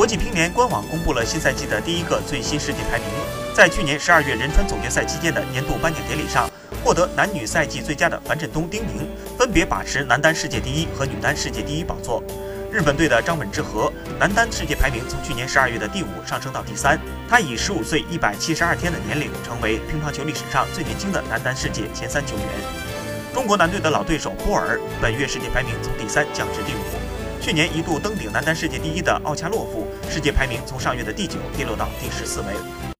国际乒联官网公布了新赛季的第一个最新世界排名。在去年十二月仁川总决赛期间的年度颁奖典礼上，获得男女赛季最佳的樊振东、丁宁分别把持男单世界第一和女单世界第一宝座。日本队的张本智和男单世界排名从去年十二月的第五上升到第三，他以十五岁一百七十二天的年龄，成为乒乓球历史上最年轻的男单世界前三球员。中国男队的老对手波尔本月世界排名从第三降至第五。去年一度登顶男单世界第一的奥恰洛夫，世界排名从上月的第九跌落到第十四位。